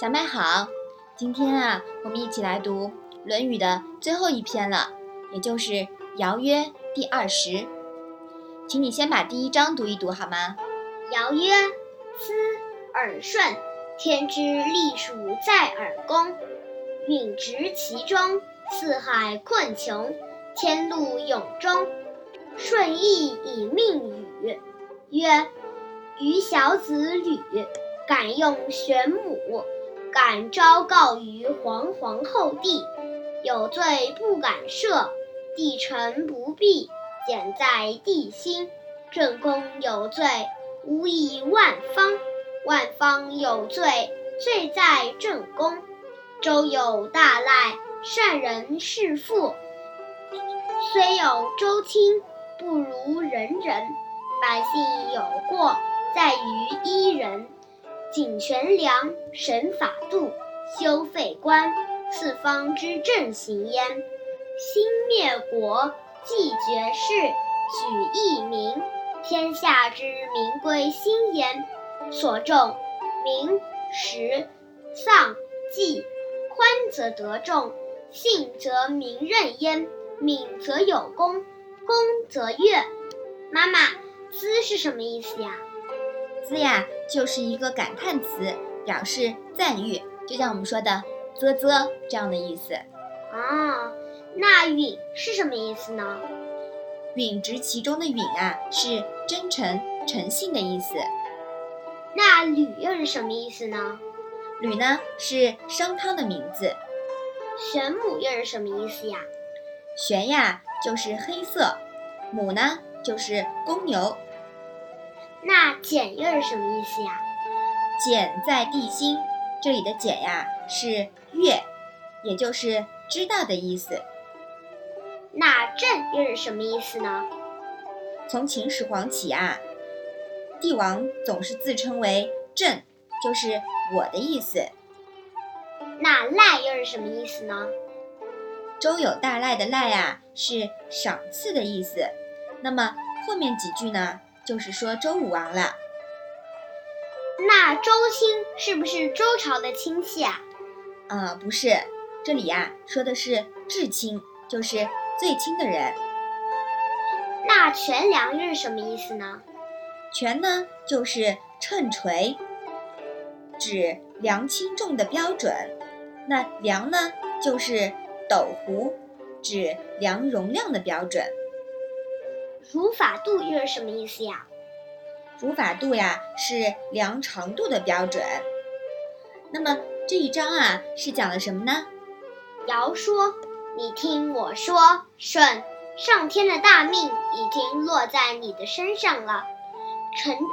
小麦好，今天啊，我们一起来读《论语》的最后一篇了，也就是《尧曰》第二十。请你先把第一章读一读好吗？尧曰：“思耳顺，天之利数在耳躬。允直其中，四海困穷，天路永终。顺义以命禹，曰：余小子履，敢用玄母。”敢昭告于皇皇后帝，有罪不敢赦，帝臣不必简在帝心。正宫有罪，无以万方；万方有罪，罪在正宫。周有大赖，善人是父。虽有周亲，不如人人。百姓有过，在于一人。谨权良，审法度，修废官，四方之正行焉。兴灭国，继绝世，举义民，天下之民归心焉。所重名、实、丧、祭，宽则得众，信则民任焉。敏则有功，功则悦。妈妈，资是什么意思呀？兹呀，就是一个感叹词，表示赞誉，就像我们说的“啧啧”这样的意思。啊，那允是什么意思呢？允直其中的允啊，是真诚、诚信的意思。那吕又是什么意思呢？吕呢，是商汤的名字。玄母又是什么意思呀？玄呀，就是黑色；母呢，就是公牛。那简又是什么意思呀？简在地心，这里的简呀是月，也就是知道的意思。那朕又是什么意思呢？从秦始皇起啊，帝王总是自称为朕，就是我的意思。那赖又是什么意思呢？周有大赖的赖啊是赏赐的意思。那么后面几句呢？就是说周武王了，那周亲是不是周朝的亲戚啊？呃，不是，这里呀说的是至亲，就是最亲的人。那权量又是什么意思呢？权呢就是秤锤，指量轻重的标准；那量呢就是斗壶，指量容量的标准。如法度又是什么意思呀？如法度呀，是量长度的标准。那么这一章啊，是讲了什么呢？尧说：“你听我说，舜，上天的大命已经落在你的身上了，沉静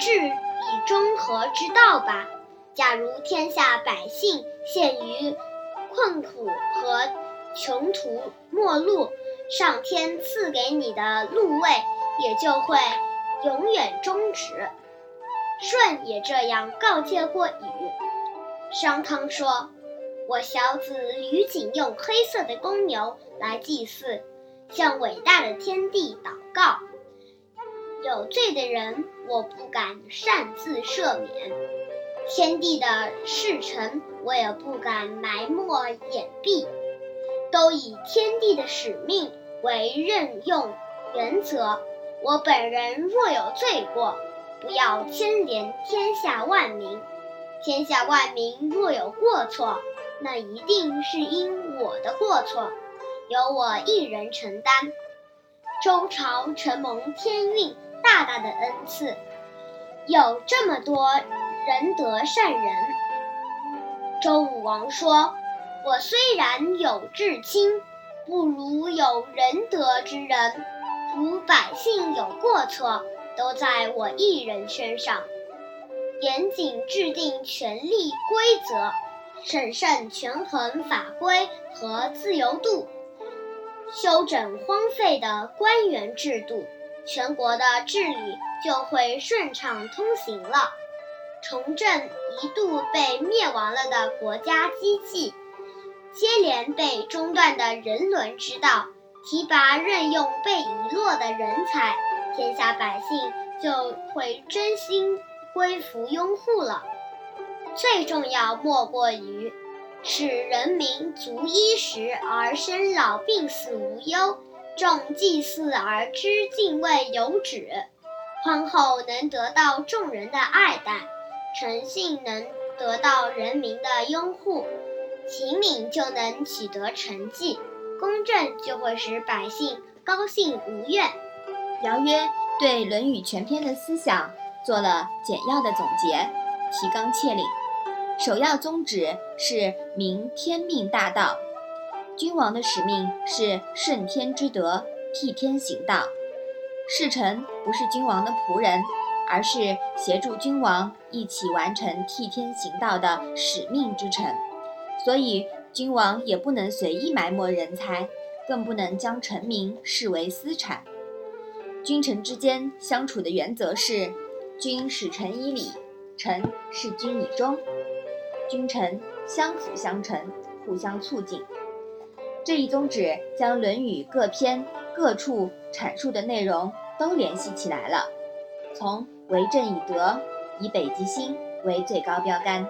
治以中和之道吧。假如天下百姓陷于困苦和穷途末路。”上天赐给你的禄位也就会永远终止。舜也这样告诫过禹。商汤说：“我小子吕景用黑色的公牛来祭祀，向伟大的天地祷告。有罪的人，我不敢擅自赦免；天地的事臣，我也不敢埋没掩蔽。”都以天地的使命为任用原则。我本人若有罪过，不要牵连天下万民。天下万民若有过错，那一定是因我的过错，由我一人承担。周朝承蒙天运大大的恩赐，有这么多仁德善人。周武王说。我虽然有至亲，不如有仁德之人。如百姓有过错，都在我一人身上。严谨制定权力规则，审慎权衡法规和自由度，修整荒废的官员制度，全国的治理就会顺畅通行了。重振一度被灭亡了的国家机器。接连被中断的人伦之道，提拔任用被遗落的人才，天下百姓就会真心归服拥护了。最重要莫过于使人民足衣食而生老病死无忧，重祭祀而知敬畏有止。宽厚能得到众人的爱戴，诚信能得到人民的拥护，勤敏就能取得成绩，公正就会使百姓高兴无怨。尧曰对《论语》全篇的思想做了简要的总结，提纲挈领。首要宗旨是明天命大道，君王的使命是顺天之德，替天行道。侍臣不是君王的仆人，而是协助君王一起完成替天行道的使命之臣。所以，君王也不能随意埋没人才，更不能将臣民视为私产。君臣之间相处的原则是：君使臣以礼，臣事君以忠。君臣相辅相成，互相促进。这一宗旨将《论语》各篇各处阐述的内容都联系起来了。从“为政以德，以北极星”为最高标杆，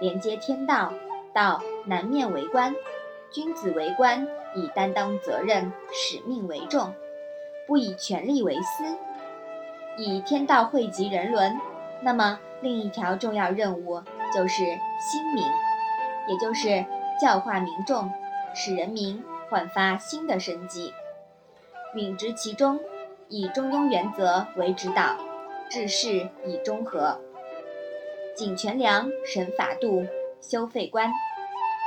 连接天道，到“南面为官，君子为官，以担当责任、使命为重，不以权力为私，以天道惠及人伦”。那么，另一条重要任务。就是兴民，也就是教化民众，使人民焕发新的生机，秉执其中，以中庸原则为指导，治世以中和，谨权量，审法度，修废官，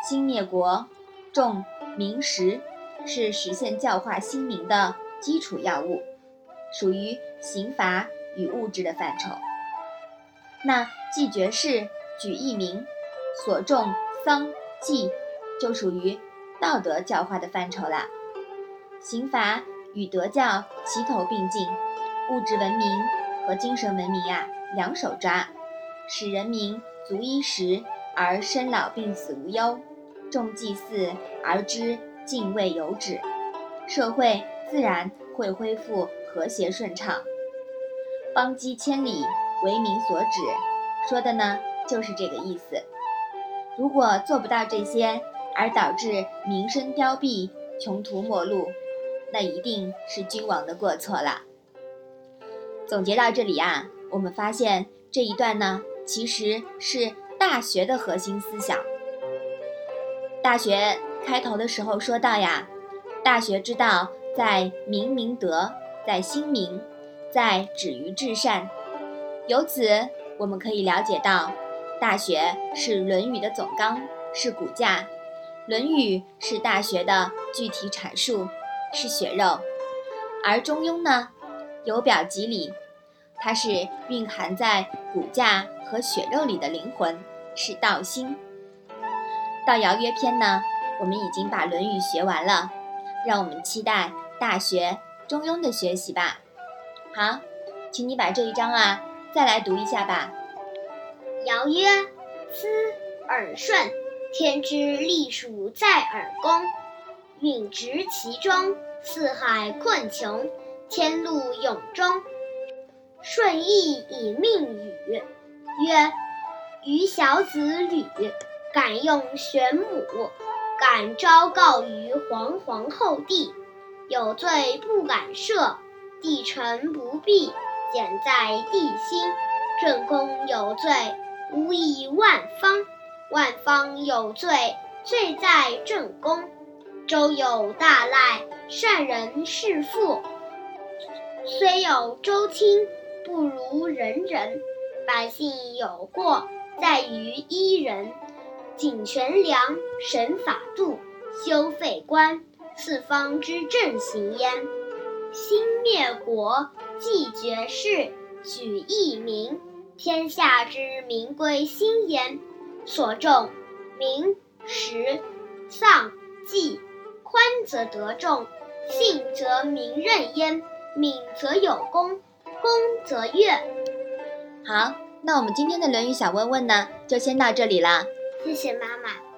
兴灭国，重民实，是实现教化新民的基础要务，属于刑罚与物质的范畴。那祭爵士。举一名，所重丧祭，就属于道德教化的范畴了。刑罚与德教齐头并进，物质文明和精神文明啊两手抓，使人民足衣食而生老病死无忧，重祭祀而知敬畏有止，社会自然会恢复和谐顺畅。邦畿千里，为民所指，说的呢？就是这个意思。如果做不到这些，而导致民生凋敝、穷途末路，那一定是君王的过错了。总结到这里啊，我们发现这一段呢，其实是《大学》的核心思想。《大学》开头的时候说到呀，大学之道，在明明德，在亲民，在止于至善。由此，我们可以了解到。大学是《论语》的总纲，是骨架，《论语》是大学的具体阐述，是血肉；而《中庸》呢，由表及里，它是蕴含在骨架和血肉里的灵魂，是道心。到《尧曰篇》呢，我们已经把《论语》学完了，让我们期待《大学》《中庸》的学习吧。好，请你把这一章啊再来读一下吧。尧曰：“思耳顺，天之隶属在耳宫，允直其中，四海困穷，天路永终。顺义以命禹。曰：余小子吕，敢用玄母，敢昭告于皇皇后帝，有罪不敢赦，帝臣不必，简在帝心。正宫有罪。”无以万方，万方有罪，罪在正宫。周有大赖，善人是父。虽有周亲，不如人人。百姓有过，在于一人。谨权量，审法度，修废官，四方之正行焉。兴灭国，继绝世，举义民。天下之民归心焉，所重民实丧祭，宽则得众，信则民任焉，敏则有功，功则悦。好，那我们今天的《论语》小问问呢，就先到这里啦。谢谢妈妈。